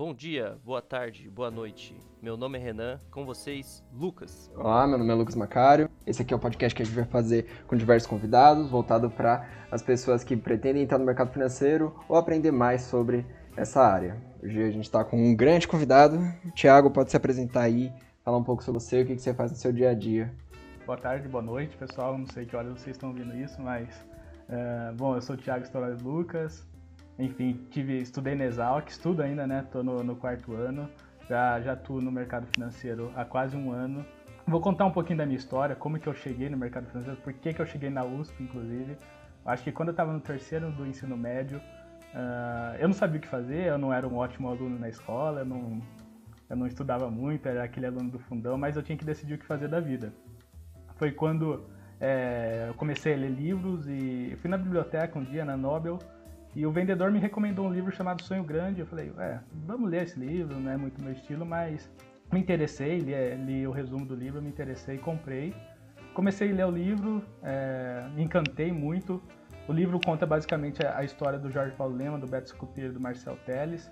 Bom dia, boa tarde, boa noite. Meu nome é Renan, com vocês, Lucas. Olá, meu nome é Lucas Macário. Esse aqui é o podcast que a gente vai fazer com diversos convidados, voltado para as pessoas que pretendem entrar no mercado financeiro ou aprender mais sobre essa área. Hoje a gente está com um grande convidado. O Thiago pode se apresentar aí, falar um pouco sobre você, o que você faz no seu dia a dia. Boa tarde, boa noite, pessoal. Não sei que horas vocês estão ouvindo isso, mas. Uh, bom, eu sou o Thiago Stolar Lucas, enfim, tive, estudei na Exalc, estudo ainda, né? Tô no, no, quarto ano, já, já no mercado financeiro há quase um ano. Vou contar um pouquinho da minha história, como que eu cheguei no mercado financeiro, por que, que eu cheguei na USP, inclusive. Acho que quando eu estava no terceiro do ensino médio, uh, eu não sabia o que fazer, eu não era um ótimo aluno na escola, eu não, eu não estudava muito, era aquele aluno do fundão, mas eu tinha que decidir o que fazer da vida. Foi quando é, eu comecei a ler livros e fui na biblioteca um dia, na Nobel, e o vendedor me recomendou um livro chamado Sonho Grande. Eu falei, é, vamos ler esse livro, não é muito meu estilo, mas me interessei, li, li o resumo do livro, me interessei, comprei. Comecei a ler o livro, é, me encantei muito. O livro conta basicamente a, história do Jorge Paulo Lema, do Beto Scupier e do Marcel Teles.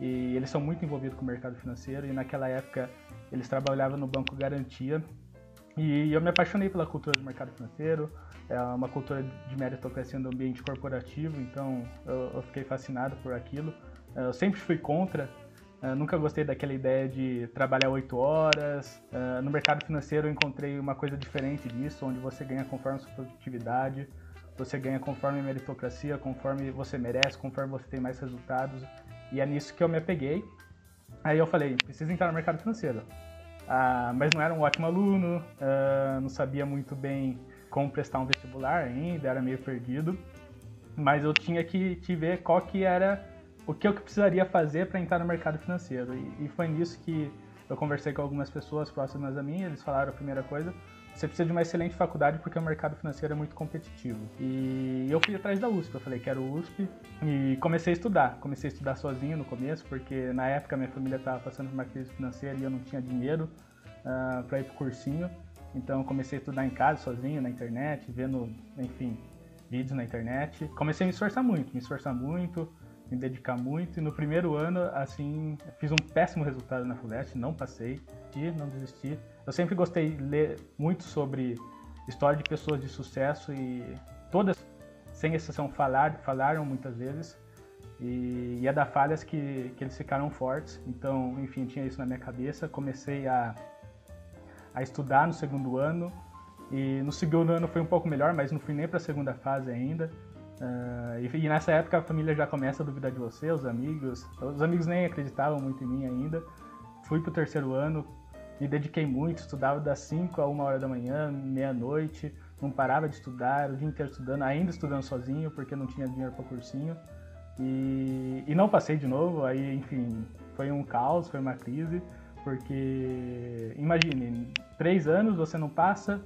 E eles são muito envolvidos com o mercado financeiro e naquela época eles trabalhavam no Banco Garantia. E eu me apaixonei pela cultura do mercado financeiro, é uma cultura de meritocracia no ambiente corporativo, então eu, eu fiquei fascinado por aquilo. É, eu sempre fui contra, é, nunca gostei daquela ideia de trabalhar oito horas. É, no mercado financeiro eu encontrei uma coisa diferente disso, onde você ganha conforme sua produtividade, você ganha conforme a meritocracia, conforme você merece, conforme você tem mais resultados. E é nisso que eu me apeguei. Aí eu falei, preciso entrar no mercado financeiro. Ah, mas não era um ótimo aluno, ah, não sabia muito bem como prestar um vestibular ainda, era meio perdido. Mas eu tinha que, te ver qual que era o que eu precisaria fazer para entrar no mercado financeiro. E, e, foi nisso que eu conversei com algumas pessoas próximas a mim, eles falaram a primeira coisa, você precisa de uma excelente faculdade porque o mercado financeiro é muito competitivo. E eu fui atrás da USP, eu falei que era o USP e comecei a estudar. Comecei a estudar sozinho no começo, porque na época minha família estava passando por uma crise financeira e eu não tinha dinheiro uh, ah, para ir para o cursinho. Então comecei a estudar em casa, sozinho, na internet, vendo, enfim, vídeos na internet. Comecei a me esforçar muito, me esforçar muito, me dedicar muito. E no primeiro ano, assim, fiz um péssimo resultado na FUVEST, não passei, não desisti. Eu sempre gostei de ler muito sobre história de pessoas de sucesso e todas, sem exceção, falaram, falaram muitas vezes. E, é da falhas que, que eles ficaram fortes. Então, enfim, tinha isso na minha cabeça. Comecei a a estudar no segundo ano. E no segundo ano foi um pouco melhor, mas não fui nem para a segunda fase ainda. Uh, e, e, nessa época a família já começa a duvidar de você, os amigos. Os amigos nem acreditavam muito em mim ainda. Fui para o terceiro ano, me dediquei muito, estudava das 5 a 1 hora da manhã, meia-noite, não parava de estudar, o dia inteiro estudando, ainda estudando sozinho, porque não tinha dinheiro para cursinho. E, e não passei de novo, aí, enfim, foi um caos, foi uma crise. Porque, imagine, três anos você não passa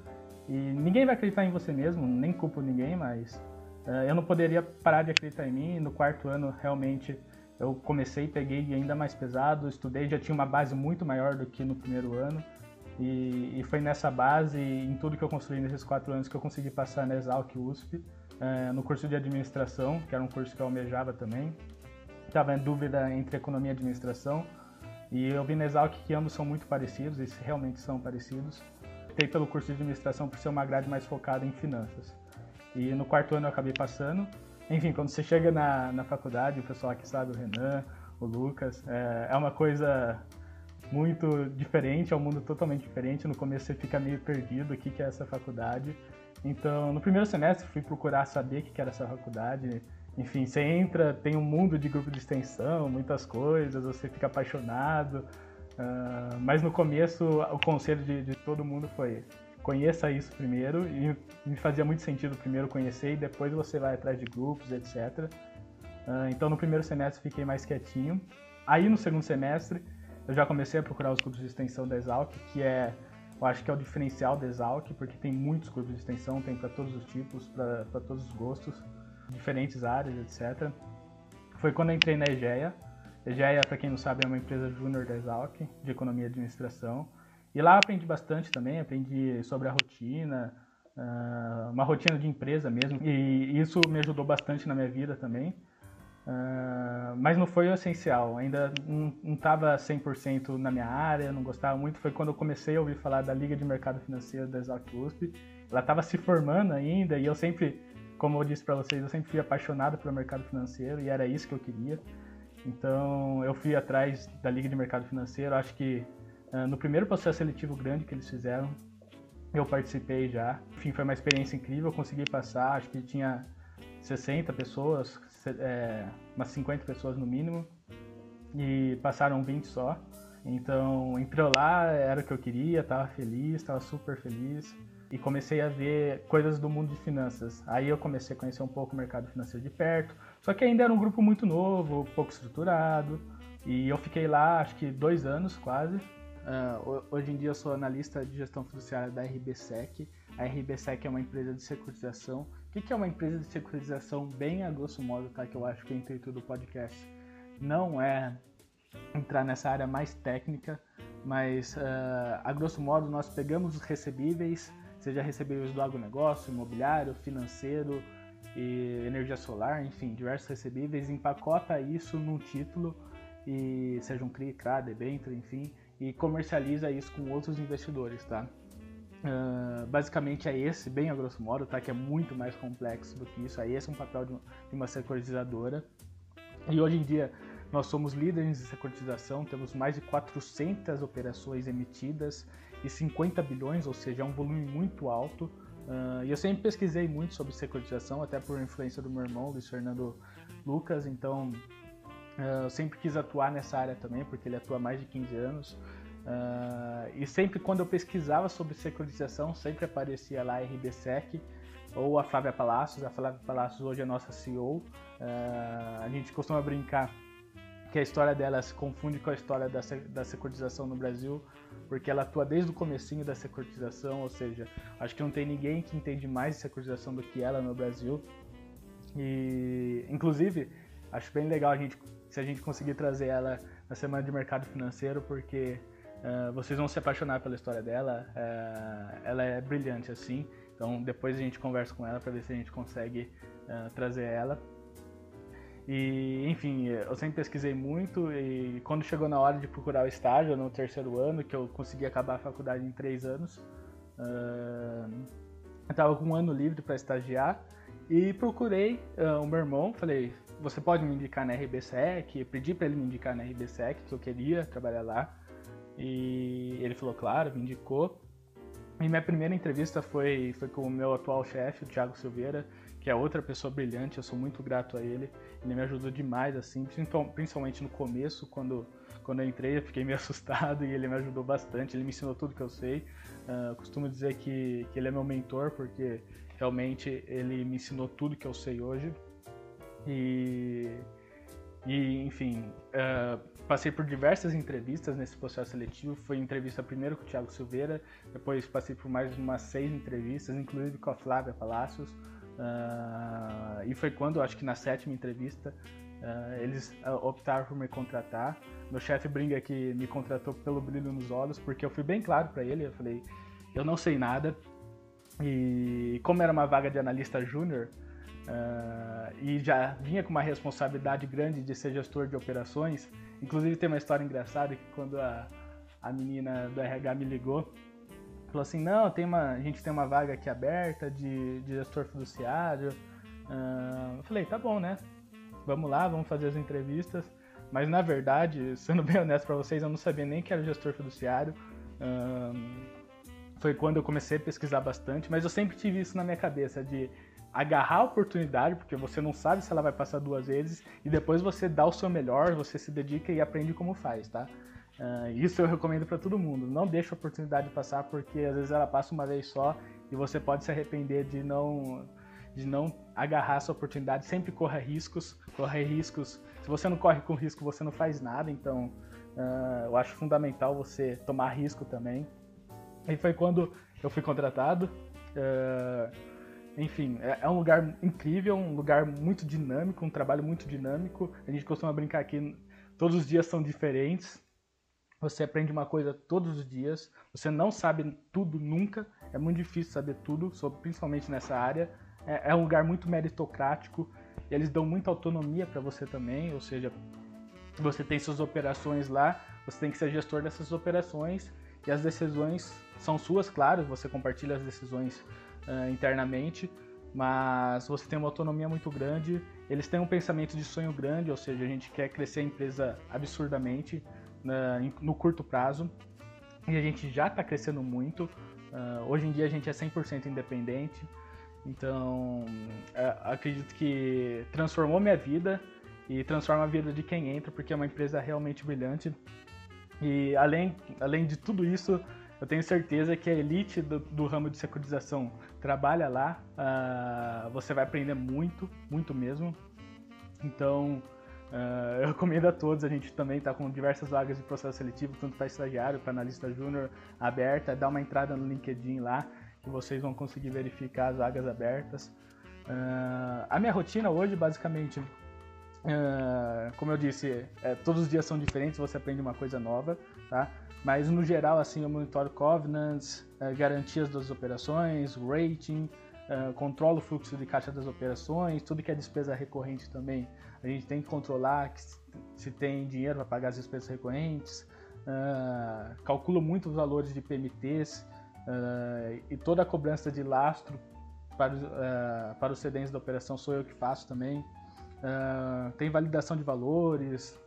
e ninguém vai acreditar em você mesmo, nem culpo ninguém, mas uh, eu não poderia parar de acreditar em mim. No quarto ano, realmente, eu comecei, peguei ainda mais pesado, estudei, já tinha uma base muito maior do que no primeiro ano. E, e foi nessa base, em tudo que eu construí nesses quatro anos, que eu consegui passar na Exalc USP, uh, no curso de administração, que era um curso que eu almejava também. Estava em dúvida entre economia e administração e eu vi na Exalc que ambos são muito parecidos, e realmente são parecidos. Optei pelo curso de administração por ser uma grade mais focada em finanças. E no quarto ano eu acabei passando. Enfim, quando você chega na, na faculdade, o pessoal aqui sabe, o Renan, o Lucas, é, é uma coisa muito diferente, é um mundo totalmente diferente. No começo você fica meio perdido, o que, que é essa faculdade. Então, no primeiro semestre fui procurar saber o que, que era essa faculdade, enfim, você entra, tem um mundo de grupo de extensão, muitas coisas, você fica apaixonado. Uh, mas no começo o conselho de, de, todo mundo foi conheça isso primeiro e me fazia muito sentido primeiro conhecer e depois você vai atrás de grupos, etc. Uh, ah, então no primeiro semestre fiquei mais quietinho. Aí no segundo semestre eu já comecei a procurar os grupos de extensão da Exalc, que é, eu acho que é o diferencial da Exalc, porque tem muitos grupos de extensão, tem para todos os tipos, para todos os gostos diferentes áreas, etc. Foi quando entrei na EGEA. EGEA, para quem não sabe, é uma empresa júnior da Exalc, de economia e administração. E lá aprendi bastante também, aprendi sobre a rotina, uh, uma rotina de empresa mesmo. E isso me ajudou bastante na minha vida também. Uh, mas não foi o essencial, ainda não estava 100% na minha área, não gostava muito. Foi quando eu comecei a ouvir falar da Liga de Mercado Financeiro da Exalc USP. Ela estava se formando ainda e eu sempre, como eu disse para vocês, eu sempre fui apaixonado pelo mercado financeiro e era isso que eu queria. Então eu fui atrás da Liga de Mercado Financeiro. Acho que uh, no primeiro processo seletivo grande que eles fizeram, eu participei já. Enfim, foi uma experiência incrível, eu consegui passar. Acho que tinha 60 pessoas, é, umas 50 pessoas no mínimo, e passaram 20 só. Então, entrou lá, era o que eu queria, estava feliz, estava super feliz. E comecei a ver coisas do mundo de finanças. Aí eu comecei a conhecer um pouco o mercado financeiro de perto. Só que ainda era um grupo muito novo, pouco estruturado. E eu fiquei lá, acho que dois anos quase. Uh, hoje em dia eu sou analista de gestão fiduciária da RBSEC. A RBSEC é uma empresa de securitização o que é uma empresa de securitização bem a grosso modo, tá? Que eu acho que é o intuito do podcast. Não é entrar nessa área mais técnica, mas uh, a grosso modo nós pegamos os recebíveis, seja recebíveis do agronegócio, imobiliário, financeiro e energia solar, enfim, diversos recebíveis, empacota isso num título e seja um CRI, CRA, debênture, enfim, e comercializa isso com outros investidores, tá? Uh, basicamente é esse, bem a grosso modo, tá? Que é muito mais complexo do que isso. Aí esse é um papel de uma securitizadora. E hoje em dia nós somos líderes em securitização, temos mais de 400 operações emitidas e 50 bilhões, ou seja, é um volume muito alto. Uh, e eu sempre pesquisei muito sobre securitização, até por influência do meu irmão, Luiz Fernando Lucas, então uh, eu sempre quis atuar nessa área também, porque ele atua há mais de 15 anos. Uh, e sempre quando eu pesquisava sobre securitização, sempre aparecia lá a RBSEC ou a Flávia Palacios. A Flávia Palacios hoje é nossa CEO. Uh, a gente costuma brincar que a história dela se confunde com a história da, da securitização no Brasil, porque ela atua desde o comecinho da securitização, ou seja, acho que não tem ninguém que entende mais de securitização do que ela no Brasil. E, inclusive, acho bem legal a gente, se a gente conseguir trazer ela na semana de mercado financeiro, porque Uh, vocês vão se apaixonar pela história dela. Uh, ela é brilhante assim. Então depois a gente conversa com ela para ver se a gente consegue uh, trazer ela. E enfim, eu sempre pesquisei muito e quando chegou na hora de procurar o estágio no terceiro ano, que eu consegui acabar a faculdade em três anos, eu estava com um ano livre para estagiar e procurei o meu irmão. Falei, você pode me indicar na RBSEC? Pedi para ele me indicar na RBSEC que eu queria trabalhar lá. E ele falou, claro, me indicou. E minha primeira entrevista foi, foi com o meu atual chefe, o Thiago Silveira, que é outra pessoa brilhante, eu sou muito grato a ele. Ele me ajudou demais, assim, principalmente no começo, quando, quando eu entrei, eu fiquei meio assustado e ele me ajudou bastante, ele me ensinou tudo que eu sei. Uh, costumo dizer que, que ele é meu mentor, porque realmente ele me ensinou tudo que eu sei hoje. E, e enfim, uh, passei por diversas entrevistas nesse processo seletivo. Foi entrevista primeiro com o Thiago Silveira, depois passei por mais umas seis entrevistas, inclusive com a Flávia Palacios. Uh, e foi quando, acho que na sétima entrevista, uh, eles uh, optaram por me contratar. Meu chefe brinca que me contratou pelo brilho nos olhos, porque eu fui bem claro para ele. Eu falei: eu não sei nada. E como era uma vaga de analista júnior, Uh, e já vinha com uma responsabilidade grande de ser gestor de operações. Inclusive tem uma história engraçada que quando a, a menina do RH me ligou, falou assim, não, tem uma, a gente tem uma vaga aqui aberta de, de gestor fiduciário. Uh, eu falei, tá bom, né? Vamos lá, vamos fazer as entrevistas. Mas na verdade, sendo bem honesto para vocês, eu não sabia nem que era gestor fiduciário. Uh, foi quando eu comecei a pesquisar bastante, mas eu sempre tive isso na minha cabeça de agarrar a oportunidade, porque você não sabe se ela vai passar duas vezes, e depois você dá o seu melhor, você se dedica e aprende como faz, tá? Uh, isso eu recomendo para todo mundo. Não deixe a oportunidade passar, porque às vezes ela passa uma vez só e você pode se arrepender de não de não agarrar essa oportunidade. Sempre corra riscos, corra riscos. Se você não corre com risco, você não faz nada. Então, uh, eu acho fundamental você tomar risco também. E foi quando eu fui contratado. Uh, enfim, é, é, um lugar incrível, um lugar muito dinâmico, um trabalho muito dinâmico. A gente costuma brincar que todos os dias são diferentes. Você aprende uma coisa todos os dias. Você não sabe tudo nunca. É muito difícil saber tudo, principalmente nessa área. É, é um lugar muito meritocrático. e eles dão muita autonomia para você também, ou seja, você tem suas operações lá, você tem que ser gestor dessas operações e as decisões são suas, claro, você compartilha as decisões uh, internamente, mas você tem uma autonomia muito grande. Eles têm um pensamento de sonho grande, ou seja, a gente quer crescer a empresa absurdamente uh, no curto prazo e a gente já está crescendo muito. Uh, hoje em dia a gente é 100% independente, então acredito que transformou minha vida e transforma a vida de quem entra, porque é uma empresa realmente brilhante. E além, além de tudo isso, eu tenho certeza que a elite do, do ramo de securitização trabalha lá. Uh, você vai aprender muito, muito mesmo. Então, uh, eu recomendo a todos. A gente também está com diversas vagas de processo seletivo, tanto para estagiário, para analista júnior aberta. Dá uma entrada no LinkedIn lá, que vocês vão conseguir verificar as vagas abertas. Uh, a minha rotina hoje, basicamente, uh, como eu disse, é, todos os dias são diferentes, você aprende uma coisa nova, tá? Mas no geral, assim, eu monitoro covenants, uh, garantias das operações, rating, controlo o fluxo de caixa das operações, tudo que é despesa recorrente também. A gente tem que controlar que se tem dinheiro para pagar as despesas recorrentes, uh, calculo muito os valores de PMTs e toda a cobrança de lastro para, para os cedentes da operação sou eu que faço também. tem validação de valores,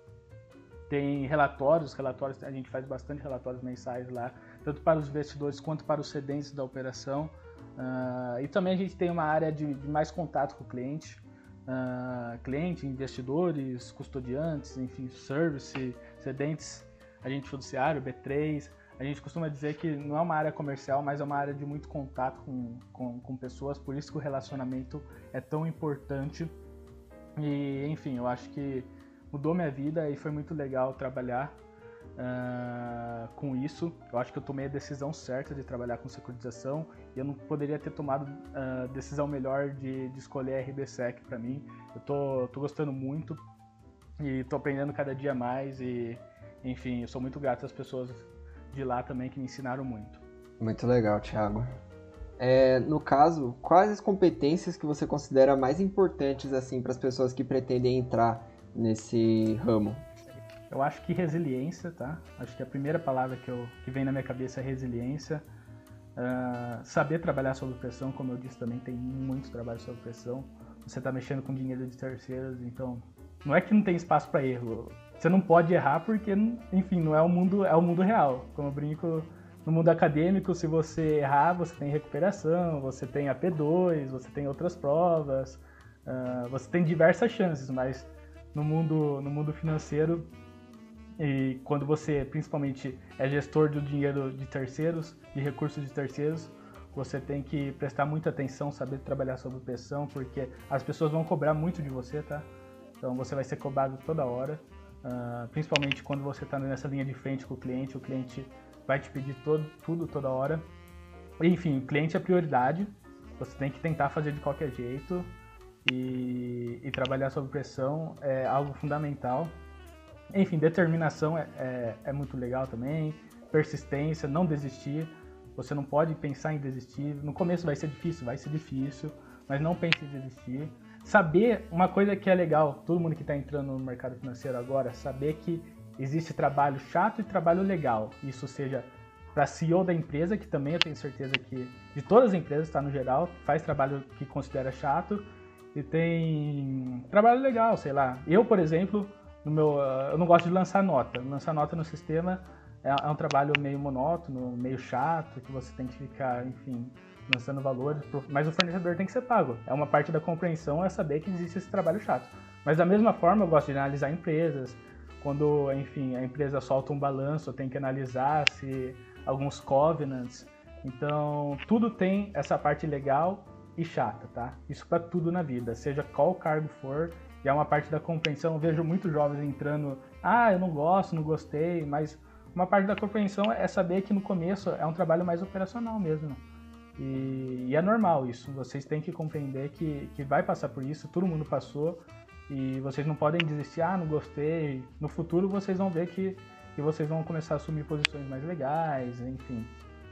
tem relatórios, relatórios a gente faz bastante relatórios mensais lá, tanto para os investidores quanto para os cedentes da operação. Uh, e também a gente tem uma área de, de mais contato com o cliente, uh, cliente, investidores, custodiantes, enfim, service, cedentes, agente judiciário, B3. A gente costuma dizer que não é uma área comercial, mas é uma área de muito contato com, com, com pessoas, por isso que o relacionamento é tão importante. E, enfim, eu acho que mudou minha vida e foi muito legal trabalhar uh, com isso. Eu acho que eu tomei a decisão certa de trabalhar com securitização eu não poderia ter tomado a uh, decisão melhor de, de escolher a RBSEC para mim. Eu tô, tô gostando muito e tô aprendendo cada dia mais e, enfim, eu sou muito grato às pessoas de lá também que me ensinaram muito. Muito legal, Thiago. É, no caso, quais as competências que você considera mais importantes assim para as pessoas que pretendem entrar nesse ramo? Eu acho que resiliência, tá? Acho que a primeira palavra que, eu, que vem na minha cabeça é resiliência. Uh, saber trabalhar sob pressão, como eu disse também, tem muito trabalho sob pressão. Você está mexendo com dinheiro de terceiros, então não é que não tem espaço para erro. Você não pode errar porque, enfim, não é o mundo, é o mundo real. Como eu brinco, no mundo acadêmico, se você errar, você tem recuperação, você tem AP2, você tem outras provas, uh, você tem diversas chances, mas no mundo, no mundo financeiro e quando você principalmente é gestor do dinheiro de terceiros, de recursos de terceiros, você tem que prestar muita atenção, saber trabalhar sob pressão, porque as pessoas vão cobrar muito de você, tá? Então você vai ser cobrado toda hora, uh, principalmente quando você está nessa linha de frente com o cliente, o cliente vai te pedir todo, tudo toda hora. Enfim, o cliente é prioridade, você tem que tentar fazer de qualquer jeito, e, e trabalhar sob pressão é algo fundamental. Enfim, determinação é, é, é, muito legal também, persistência, não desistir. Você não pode pensar em desistir. No começo vai ser difícil, vai ser difícil, mas não pense em desistir. Saber uma coisa que é legal, todo mundo que está entrando no mercado financeiro agora, saber que existe trabalho chato e trabalho legal. Isso seja para CEO da empresa, que também eu tenho certeza que de todas as empresas, está no geral, faz trabalho que considera chato, e tem trabalho legal, sei lá. Eu, por exemplo, no meu, ah, eu não gosto de lançar nota. Lançar nota no sistema é, é um trabalho meio monótono, meio chato, que você tem que ficar, enfim, lançando valores, mas o fornecedor tem que ser pago. É uma parte da compreensão é saber que existe esse trabalho chato. Mas da mesma forma, eu gosto de analisar empresas. Quando, enfim, a empresa solta um balanço, eu tenho que analisar se alguns covenants. Então, tudo tem essa parte legal e chata, tá? Isso para tudo na vida, seja qual cargo for, e é uma parte da compreensão. Vejo muitos jovens entrando, ah, eu não gosto, não gostei, mas uma parte da compreensão é saber que no começo é um trabalho mais operacional mesmo. E, e é normal isso, vocês têm que compreender que, que vai passar por isso, todo mundo passou, e vocês não podem desistir, ah, não gostei. No futuro vocês vão ver que, que vocês vão começar a assumir posições mais legais, enfim,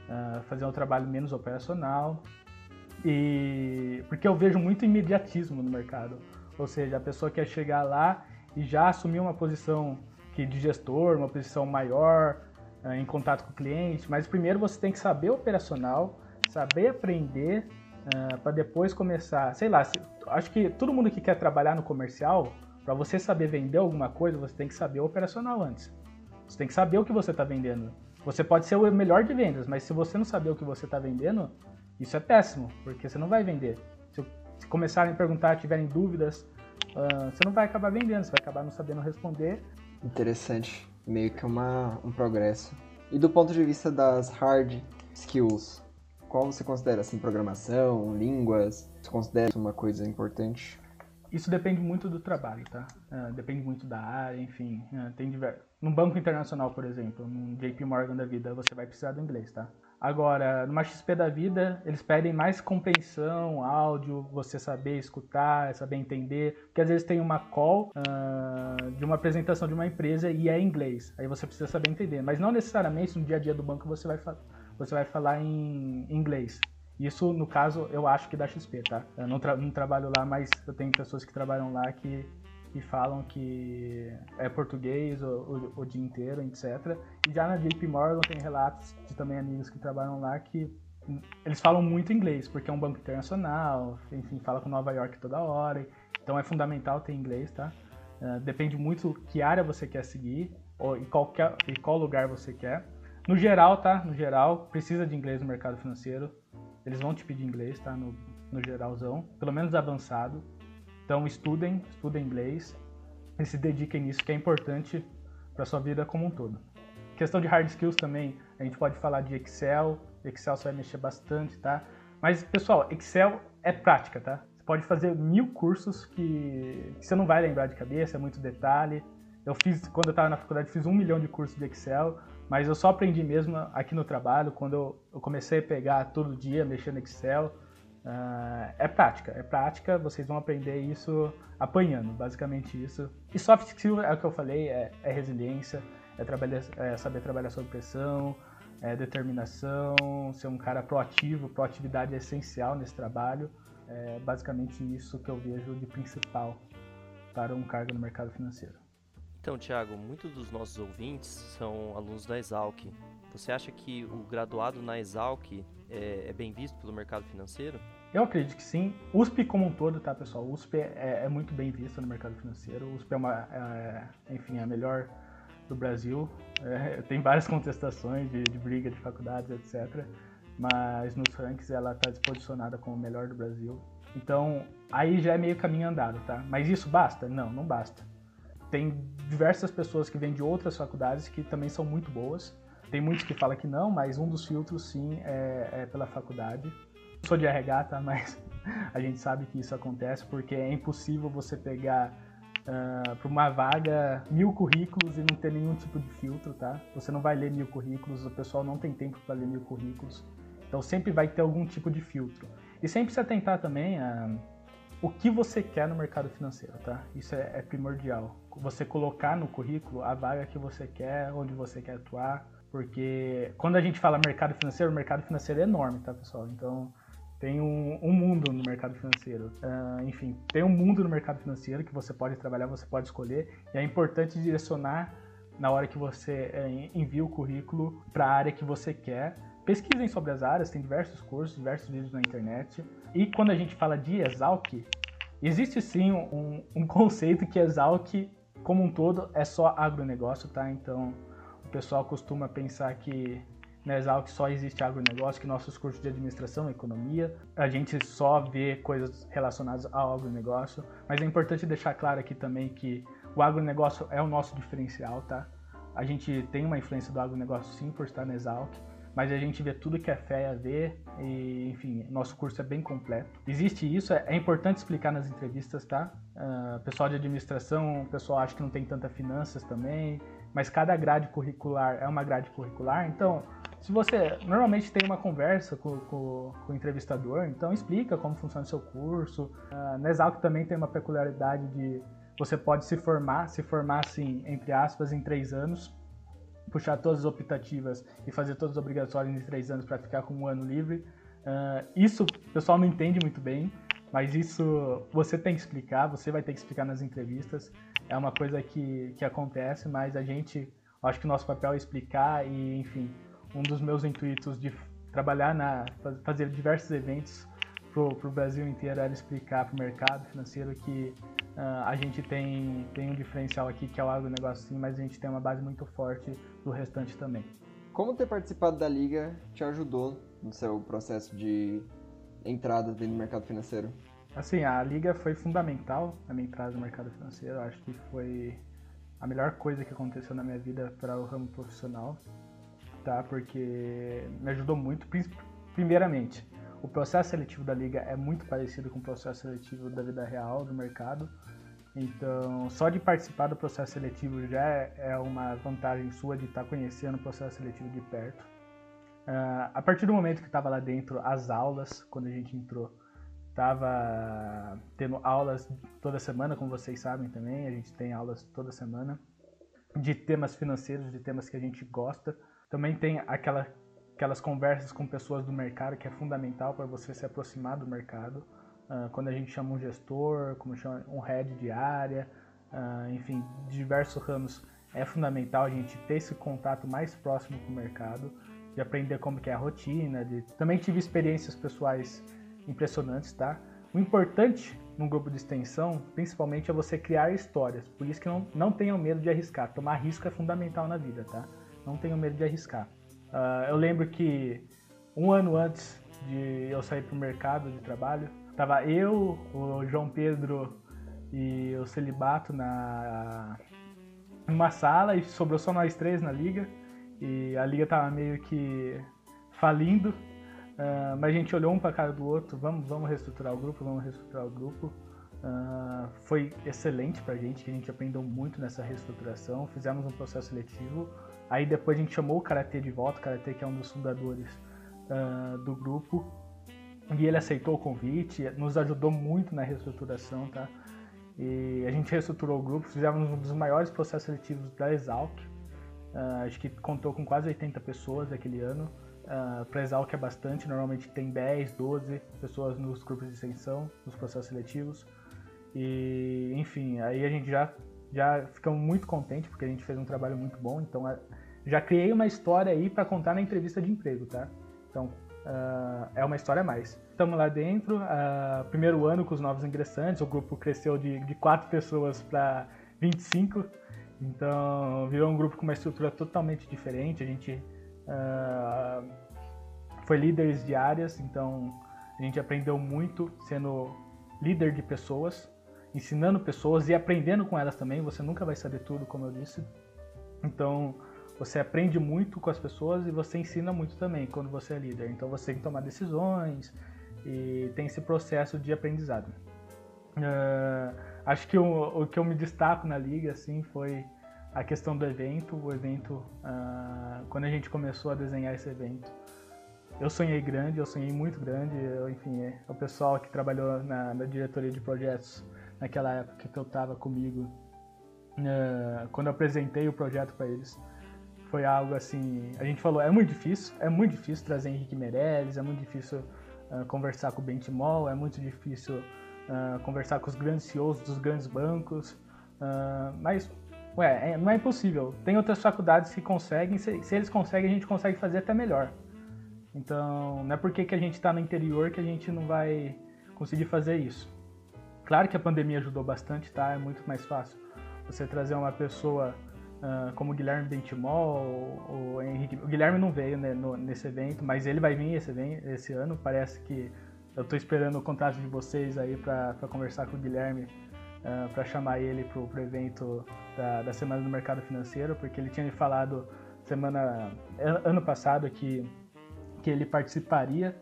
uh, fazer um trabalho menos operacional. E porque eu vejo muito imediatismo no mercado. Ou seja, a pessoa quer chegar lá e já assumir uma posição que de gestor, uma posição maior, uh, em contato com o cliente, mas primeiro você tem que saber operacional, saber aprender uh, para depois começar, sei lá, se, acho que todo mundo que quer trabalhar no comercial, para você saber vender alguma coisa, você tem que saber operacional antes. Você tem que saber o que você está vendendo. Você pode ser o melhor de vendas, mas se você não saber o que você está vendendo, isso é péssimo, porque você não vai vender. Se, começarem a perguntar, tiverem dúvidas, uh, você não vai acabar vendendo, você vai acabar não sabendo responder. Interessante, meio que uma, um progresso. E do ponto de vista das hard skills, qual você considera assim programação, línguas? Você considera uma coisa importante? Isso depende muito do trabalho, tá? Uh, depende muito da área, enfim. Uh, tem diversos. Num banco internacional, por exemplo, num JP Morgan da vida, você vai precisar do inglês, tá? Agora, numa XP da vida, eles pedem mais compreensão, áudio, você saber escutar, saber entender. Porque às vezes tem uma call uh, de uma apresentação de uma empresa e é em inglês. Aí você precisa saber entender. Mas não necessariamente no dia a dia do banco você vai, você vai falar em inglês. Isso, no caso, eu acho que da XP, tá? Eu não, tra não trabalho lá, mas eu tenho pessoas que trabalham lá que que falam que é português o, o, o, dia inteiro, etc. E já na JP Morgan tem relatos de também amigos que trabalham lá que eles falam muito inglês, porque é um banco internacional, enfim, fala com Nova York toda hora, então é fundamental ter inglês, tá? Uh, depende muito que área você quer seguir, ou qualquer, em qual lugar você quer. No geral, tá? No geral, precisa de inglês no mercado financeiro. Eles vão te pedir inglês, tá? No, no geralzão, pelo menos avançado. Então estudem, estudem inglês e se dediquem nisso que é importante para sua vida como um todo. Questão de hard skills também, a gente pode falar de Excel, Excel você vai mexer bastante, tá? Mas pessoal, Excel é prática, tá? Você pode fazer mil cursos que, que você não vai lembrar de cabeça, é muito detalhe. Eu fiz, quando eu estava na faculdade, fiz um milhão de cursos de Excel, mas eu só aprendi mesmo aqui no trabalho, quando eu, eu comecei a pegar todo dia, mexer no Excel, Uh, é prática, é prática, vocês vão aprender isso apanhando, basicamente isso. E soft skill é o que eu falei, é, é resiliência, é, trabalhar, é saber trabalhar sob pressão, é determinação, ser um cara proativo, proatividade é essencial nesse trabalho. É basicamente isso que eu vejo de principal para um cargo no mercado financeiro. Então, Thiago, muitos dos nossos ouvintes são alunos da Exalc. Você acha que o graduado na Exalc é, é bem visto pelo mercado financeiro? Eu acredito que sim. USP como um todo, tá, pessoal? USP é, é muito bem vista no mercado financeiro. USP é uma, é, enfim, é a melhor do Brasil. É, tem várias contestações de, de, briga de faculdades, etc. Mas nos rankings ela está posicionada como a melhor do Brasil. Então, aí já é meio caminho andado, tá? Mas isso basta? Não, não basta. Tem diversas pessoas que vêm de outras faculdades que também são muito boas. Tem muitos que falam que não, mas um dos filtros sim é, é pela faculdade sou de RH, tá? Mas a gente sabe que isso acontece porque é impossível você pegar uh, ah, para uma vaga mil currículos e não ter nenhum tipo de filtro, tá? Você não vai ler mil currículos, o pessoal não tem tempo para ler mil currículos. Então sempre vai ter algum tipo de filtro. E sempre se atentar também a o que você quer no mercado financeiro, tá? Isso é, é primordial. Você colocar no currículo a vaga que você quer, onde você quer atuar, porque quando a gente fala mercado financeiro, o mercado financeiro é enorme, tá, pessoal? Então, tem um, um mundo no mercado financeiro. Uh, enfim, tem um mundo no mercado financeiro que você pode trabalhar, você pode escolher, e é importante direcionar na hora que você é, envia o currículo para a área que você quer. Pesquisem sobre as áreas, tem diversos cursos, diversos vídeos na internet. E quando a gente fala de Exalc, existe sim um, um conceito que Exalc, como um todo, é só agronegócio, tá? Então, pessoal costuma pensar que na Exalc só existe agronegócio, que nossos cursos de administração economia, a gente só vê coisas relacionadas ao agronegócio, mas é importante deixar claro aqui também que o agronegócio é o nosso diferencial, tá? A gente tem uma influência do agronegócio sim por estar na Exalc, mas a gente vê tudo que a ver e, enfim, nosso curso é bem completo. Existe isso, é, é importante explicar nas entrevistas, tá? Uh, pessoal de administração, o pessoal acha que não tem tanta finanças também, mas cada grade curricular é uma grade curricular, então se você normalmente tem uma conversa com, com, com o entrevistador, então explica como funciona o seu curso. Uh, na Exalc também tem uma peculiaridade de você pode se formar, se formar assim, entre aspas, em três anos, puxar todas as optativas e fazer todas as obrigatórias em três anos para ficar com um ano livre. Uh, isso o pessoal não entende muito bem. Mas isso você tem que explicar, você vai ter que explicar nas entrevistas. É uma coisa que, que acontece, mas a gente, acho que o nosso papel é explicar e, enfim, um dos meus intuitos de trabalhar na fazer diversos eventos para o Brasil inteiro era explicar para o mercado financeiro que uh, a gente tem, tem um diferencial aqui que é o agronegócio sim, mas a gente tem uma base muito forte do restante também. Como ter participado da liga te ajudou no seu processo de entrada dentro do mercado financeiro? Assim, a liga foi fundamental na minha entrada no mercado financeiro. Acho que foi a melhor coisa que aconteceu na minha vida para o ramo profissional, tá? Porque me ajudou muito, primeiramente, o processo seletivo da liga é muito parecido com o processo seletivo da vida real do mercado. Então, só de participar do processo seletivo já é uma vantagem sua de estar tá conhecendo o processo seletivo de perto. Uh, a partir do momento que estava lá dentro, as aulas, quando a gente entrou, estava tendo aulas toda semana, como vocês sabem também, a gente tem aulas toda semana de temas financeiros, de temas que a gente gosta. Também tem aquela aquelas conversas com pessoas do mercado que é fundamental para você se aproximar do mercado. Uh, quando a gente chama um gestor, como chama um head de área, uh, enfim, diversos ramos, é fundamental a gente ter esse contato mais próximo com o mercado, de aprender como que é a rotina. De... Também tive experiências pessoais impressionantes, tá? O importante num grupo de extensão, principalmente, é você criar histórias. Por isso que não, não tenham medo de arriscar. Tomar risco é fundamental na vida, tá? Não tenham medo de arriscar. Uh, eu lembro que um ano antes de eu sair para o mercado de trabalho, tava eu, o João Pedro e o Celibato na numa sala e sobrou só nós três na liga e a liga tava meio que falindo, uh, mas a gente olhou um para cara do outro, vamos, vamos reestruturar o grupo, vamos reestruturar o grupo. Uh, foi excelente para a gente, que a gente aprendeu muito nessa reestruturação. Fizemos um processo seletivo Aí depois a gente chamou o Karatê de volta, o Karatê que é um dos fundadores uh, do grupo. E ele aceitou o convite, nos ajudou muito na reestruturação, tá? E a gente reestruturou o grupo, fizemos um dos maiores processos seletivos da Exalc. Uh, acho que contou com quase 80 pessoas aquele ano. Uh, para Exalc é bastante, normalmente tem 10, 12 pessoas nos grupos de extensão, nos processos seletivos. E, enfim, aí a gente já, já ficamos muito contentes porque a gente fez um trabalho muito bom. Então, já criei uma história aí para contar na entrevista de emprego, tá? Então, uh, é uma história a mais. Estamos lá dentro, uh, primeiro ano com os novos ingressantes, o grupo cresceu de, de 4 pessoas para 25, então virou um grupo com uma estrutura totalmente diferente. A gente uh, foi líderes de áreas, então a gente aprendeu muito sendo líder de pessoas, ensinando pessoas e aprendendo com elas também. Você nunca vai saber tudo, como eu disse. Então, você aprende muito com as pessoas e você ensina muito também quando você é líder. Então você tem que tomar decisões e tem esse processo de aprendizado. Uh, acho que o, o, que eu me destaco na liga assim foi a questão do evento. O evento, uh, quando a gente começou a desenhar esse evento, eu sonhei grande, eu sonhei muito grande. Eu, enfim, é, o pessoal que trabalhou na, na, diretoria de projetos naquela época que eu estava comigo, uh, quando eu apresentei o projeto para eles, foi algo assim. A gente falou, é muito difícil, é muito difícil trazer Henrique Meirelles, é muito difícil uh, conversar com o Bentimol, é muito difícil conversar com os grandes CEOs dos grandes bancos, mas, ué, é, não é impossível. Tem outras faculdades que conseguem, se, se, eles conseguem, a gente consegue fazer até melhor. Então, não é porque que a gente está no interior que a gente não vai conseguir fazer isso. Claro que a pandemia ajudou bastante, tá? É muito mais fácil você trazer uma pessoa uh, como Guilherme Bentimol, o, Henrique. O Guilherme não veio né, no, nesse evento, mas ele vai vir esse, esse ano. Parece que eu estou esperando o contato de vocês aí para conversar com o Guilherme, uh, ah, para chamar ele para o evento da, da Semana do Mercado Financeiro, porque ele tinha falado semana ano passado que, que ele participaria.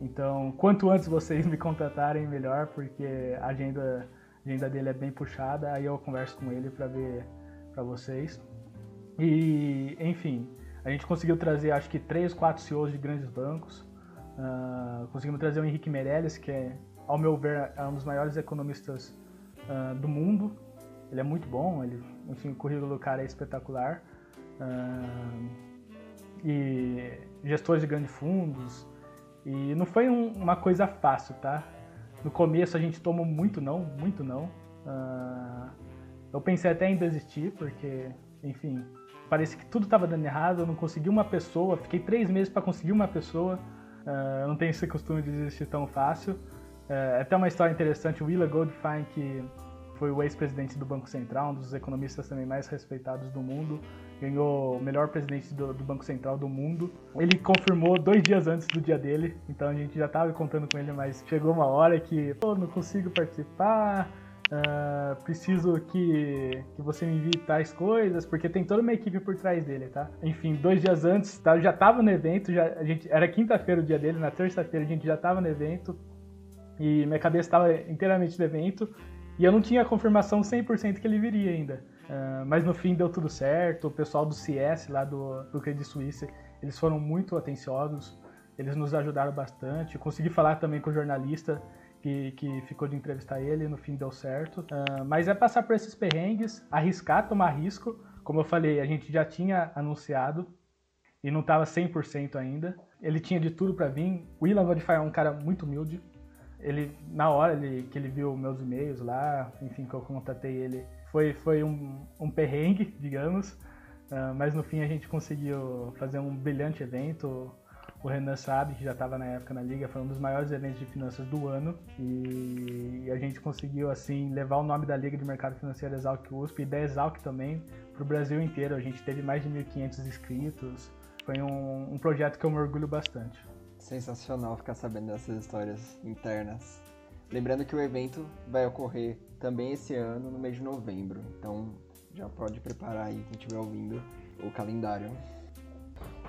Então, quanto antes vocês me contatarem, melhor, porque a agenda, a agenda dele é bem puxada. Aí eu converso com ele para ver para vocês. E, enfim, a gente conseguiu trazer acho que três, quatro CEOs de grandes bancos. Uh, conseguimos trazer o Henrique Meirelles, que é, ao meu ver, é um dos maiores economistas uh, do mundo. Ele é muito bom, ele, enfim, o currículo do cara é espetacular. Uh, e gestores de grandes fundos. E não foi um, uma coisa fácil, tá? No começo a gente tomou muito não, muito não. Uh, eu pensei até em desistir, porque, enfim, parecia que tudo estava dando errado, eu não consegui uma pessoa, fiquei três meses para conseguir uma pessoa. Uh, não tenho esse costume de desistir tão fácil. Uh, até uma história interessante, o Willa Goldfein, que foi o ex-presidente do Banco Central, um dos economistas também mais respeitados do mundo, ganhou o melhor presidente do, do, Banco Central do mundo. Ele confirmou dois dias antes do dia dele, então a gente já estava contando com ele, mas chegou uma hora que, pô, não consigo participar, uh, preciso que, que você me envie tais coisas, porque tem toda uma equipe por trás dele, tá? Enfim, dois dias antes, tá, eu já estava no evento, já, a gente, era quinta-feira o dia dele, na terça-feira a gente já estava no evento, e minha cabeça estava inteiramente no evento, e eu não tinha a confirmação 100% que ele viria ainda. Uh, mas no fim deu tudo certo. O pessoal do CS, lá do, do Credit Suisse, eles foram muito atenciosos. Eles nos ajudaram bastante. consegui falar também com o jornalista que, que ficou de entrevistar ele. No fim deu certo. Uh, mas é passar por esses perrengues, arriscar, tomar risco. Como eu falei, a gente já tinha anunciado e não estava 100% ainda. Ele tinha de tudo para vir. O Willan Godfrey é um cara muito humilde ele na hora ele, que ele viu meus e-mails lá, enfim, que eu contatei ele, foi, foi um, um perrengue, digamos, uh, mas no fim a gente conseguiu fazer um brilhante evento. O Renan sabe que já estava na época na liga, foi um dos maiores eventos de finanças do ano e, a gente conseguiu assim levar o nome da liga de mercado financeiro Exalc USP e da Exalc também para o Brasil inteiro. A gente teve mais de 1.500 inscritos. Foi um, um projeto que eu me orgulho bastante. Sensacional ficar sabendo dessas histórias internas. Lembrando que o evento vai ocorrer também esse ano, no mês de novembro. Então já pode preparar aí quem estiver ouvindo o calendário.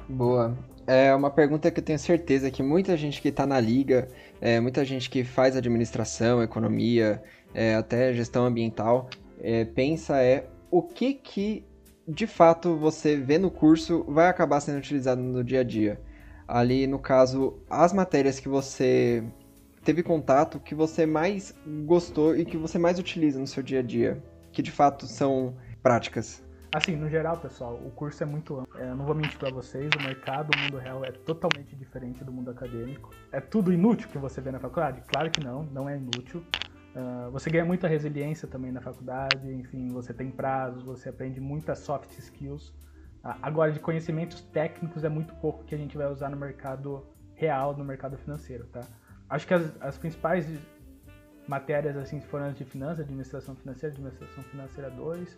Boa. É uma pergunta que eu tenho certeza que muita gente que está na liga, é, muita gente que faz administração, economia, é, até gestão ambiental, é, pensa é o que que de fato você vê no curso vai acabar sendo utilizado no dia a dia ali no caso as matérias que você teve contato, que você mais gostou e que você mais utiliza no seu dia a dia, que de fato são práticas. Assim, no geral, pessoal, o curso é muito amplo. É, não vou mentir para vocês, o mercado, o mundo real é totalmente diferente do mundo acadêmico. É tudo inútil que você vê na faculdade? Claro que não, não é inútil. Uh, você ganha muita resiliência também na faculdade, enfim, você tem prazos, você aprende muitas soft skills. Agora, de conhecimentos técnicos é muito pouco que a gente vai usar no mercado real, no mercado financeiro, tá? Acho que as, as principais matérias, assim, foram de finanças, administração financeira, administração financeira 2,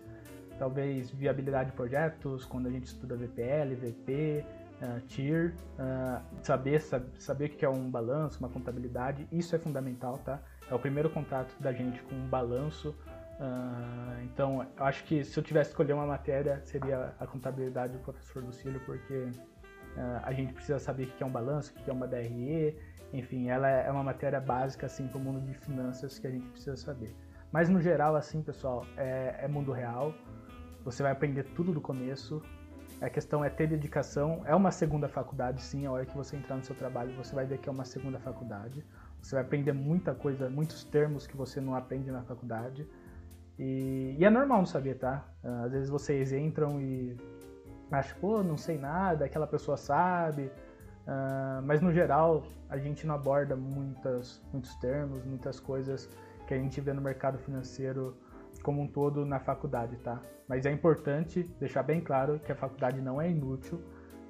talvez viabilidade de projetos, quando a gente estuda VPL, VP, uh, TIR, uh, saber, saber o que é um balanço, uma contabilidade, isso é fundamental, tá? É o primeiro contato da gente com um balanço, Uh, então, acho que se eu tivesse que escolher uma matéria, seria a contabilidade do professor Lucílio, porque uh, a gente precisa saber o que é um balanço, o que é uma DRE, enfim, ela é uma matéria básica assim para o mundo de finanças que a gente precisa saber. Mas no geral, assim, pessoal, é, é mundo real. Você vai aprender tudo do começo. A questão é ter dedicação. É uma segunda faculdade, sim. A hora que você entrar no seu trabalho, você vai ver que é uma segunda faculdade. Você vai aprender muita coisa, muitos termos que você não aprende na faculdade. E, e, é normal não saber, tá? Às vezes vocês entram e acham, pô, não sei nada, aquela pessoa sabe. Uh, mas no geral, a gente não aborda muitas, muitos termos, muitas coisas que a gente vê no mercado financeiro como um todo na faculdade, tá? Mas é importante deixar bem claro que a faculdade não é inútil.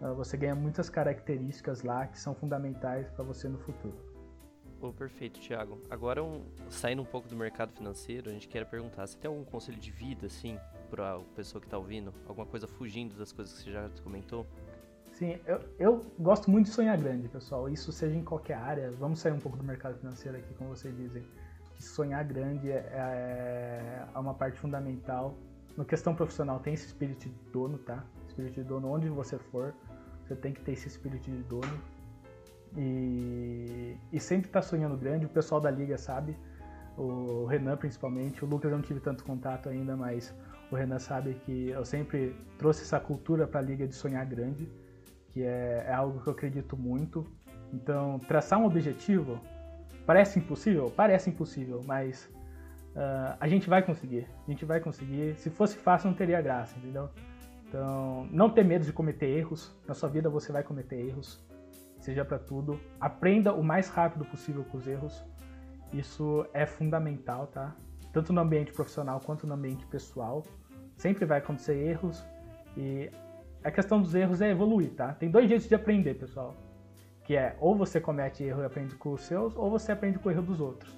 Uh, você ganha muitas características lá que são fundamentais para você no futuro. Perfeito, Thiago. Agora, um, saindo um pouco do mercado financeiro, a gente quer perguntar, você tem algum conselho de vida, assim, para a pessoa que está ouvindo? Alguma coisa fugindo das coisas que você já comentou? Sim, eu, eu gosto muito de sonhar grande, pessoal. Isso seja em qualquer área. Vamos sair um pouco do mercado financeiro aqui, como vocês dizem. Que sonhar grande é, é, uma parte fundamental. Na questão profissional, tem esse espírito de dono, tá? Espírito de dono, onde você for, você tem que ter esse espírito de dono e, e sempre está sonhando grande. O pessoal da liga sabe, o Renan principalmente. O Lucas eu não tive tanto contato ainda, mas o Renan sabe que eu sempre trouxe essa cultura para a liga de sonhar grande, que é, é algo que eu acredito muito. Então, traçar um objetivo parece impossível? Parece impossível, mas uh, a gente vai conseguir. A gente vai conseguir. Se fosse fácil, não teria graça, entendeu? Então, não ter medo de cometer erros. Na sua vida você vai cometer erros seja para tudo. Aprenda o mais rápido possível com os erros Isso é fundamental, tá? Tanto no ambiente profissional quanto no ambiente pessoal. Sempre vai acontecer erros e a questão dos erros é evoluir, tá? Tem dois jeitos de aprender, pessoal. Que é ou você comete erro e aprende com os seus, ou você aprende com o erro dos outros.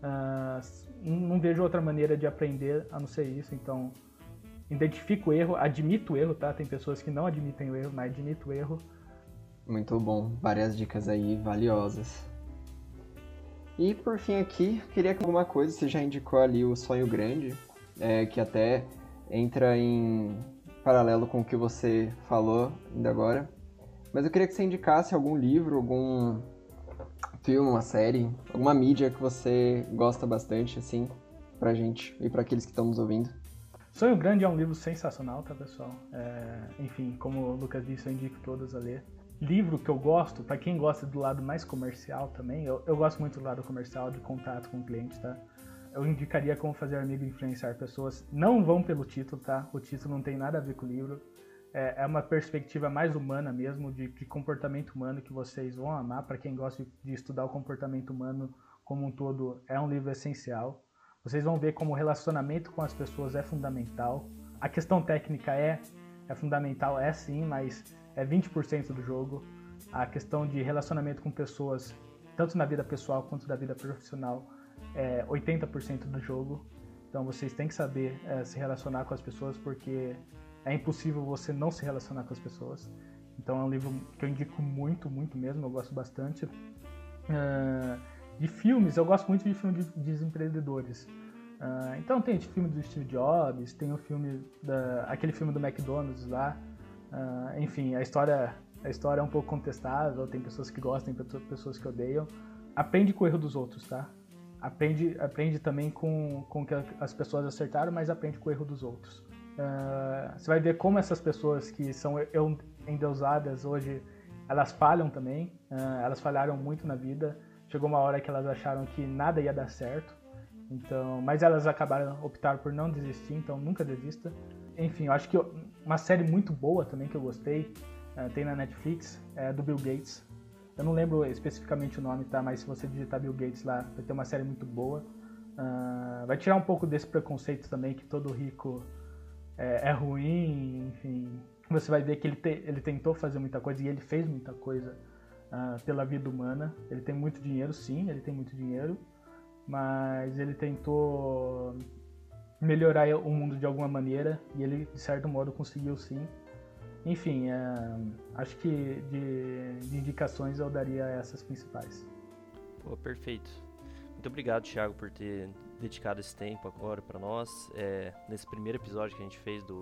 Uh, não vejo outra maneira de aprender a não ser isso, então identifico o erro, admito o erro, tá? Tem pessoas que não admitem o erro, mas admito o erro. Muito bom, várias dicas aí valiosas. E por fim aqui, queria que alguma coisa, você já indicou ali o Sonho Grande, é, que até entra em paralelo com o que você falou ainda agora. Mas eu queria que você indicasse algum livro, algum filme, uma série, alguma mídia que você gosta bastante, assim, pra gente e para aqueles que estão nos ouvindo. Sonho Grande é um livro sensacional, tá, pessoal? É, enfim, como o Lucas disse, eu indico todas a ler. Livro que eu gosto, para quem gosta do lado mais comercial também, eu, eu gosto muito do lado comercial, de contato com o cliente, tá? eu indicaria como fazer amigo influenciar pessoas. Não vão pelo título, tá? O título não tem nada a ver com o livro. É, é uma perspectiva mais humana mesmo, de, de, comportamento humano que vocês vão amar. Para quem gosta de, de estudar o comportamento humano como um todo, é um livro essencial. Vocês vão ver como o relacionamento com as pessoas é fundamental. A questão técnica é, é fundamental, é sim, mas é 20% do jogo. A questão de relacionamento com pessoas, tanto na vida pessoal quanto na vida profissional, é 80% do jogo. Então vocês têm que saber é, se relacionar com as pessoas porque é impossível você não se relacionar com as pessoas. Então é um livro que eu indico muito, muito mesmo, eu gosto bastante. Uh, de filmes, eu gosto muito de filmes de, de empreendedores. Uh, então tem o filme do Steve Jobs, tem o filme da, aquele filme do McDonald's lá. Uh, enfim, a história, a história é um pouco contestável, tem pessoas que gostam, tem pessoas que odeiam. Aprende com o erro dos outros, tá? aprende, aprende também com, com que as pessoas acertaram, mas aprende com o erro dos outros. Uh, você vai ver como essas pessoas que são endeusadas hoje, elas falham também, uh, elas falharam muito na vida. Chegou uma hora que elas acharam que nada ia dar certo, então, mas elas acabaram optar por não desistir, então nunca desista. Enfim, eu acho que uma série muito boa também que eu gostei, uh, tem na Netflix, é do Bill Gates, eu não lembro especificamente o nome, tá? Mas se você digitar Bill Gates lá, vai ter uma série muito boa. Uh, vai tirar um pouco desse preconceito também que todo rico é, é ruim, enfim. Você vai ver que ele, te, ele tentou fazer muita coisa e ele fez muita coisa uh, pela vida humana. Ele tem muito dinheiro, sim, ele tem muito dinheiro, mas ele tentou melhorar o mundo de alguma maneira e ele, de certo modo, conseguiu sim. Enfim, é, acho que de, de, indicações eu daria essas principais. Pô, perfeito. Muito obrigado, Thiago, por ter dedicado esse tempo agora para nós, é, nesse primeiro episódio que a gente fez do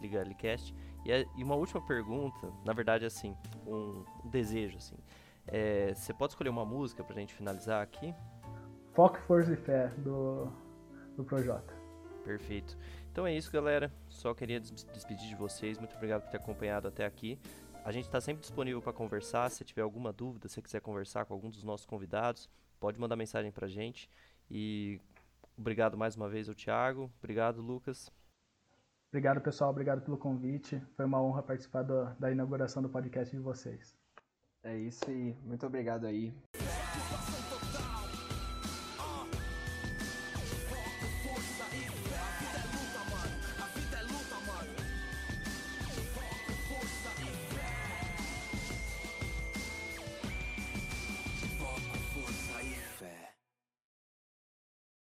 Liga Licast. E, é, e uma última pergunta, na verdade, assim, um, um desejo, assim. É, você pode escolher uma música pra gente finalizar aqui? Foco, Força e Fé, do, do Projota. Perfeito. Então é isso, galera. Só queria despedir de vocês. Muito obrigado por ter acompanhado até aqui. A gente está sempre disponível para conversar. Se tiver alguma dúvida, se quiser conversar com algum dos nossos convidados, pode mandar mensagem para a gente. E obrigado mais uma vez ao Thiago. Obrigado, Lucas. Obrigado, pessoal. Obrigado pelo convite. Foi uma honra participar do, da inauguração do podcast de vocês. É isso e muito obrigado aí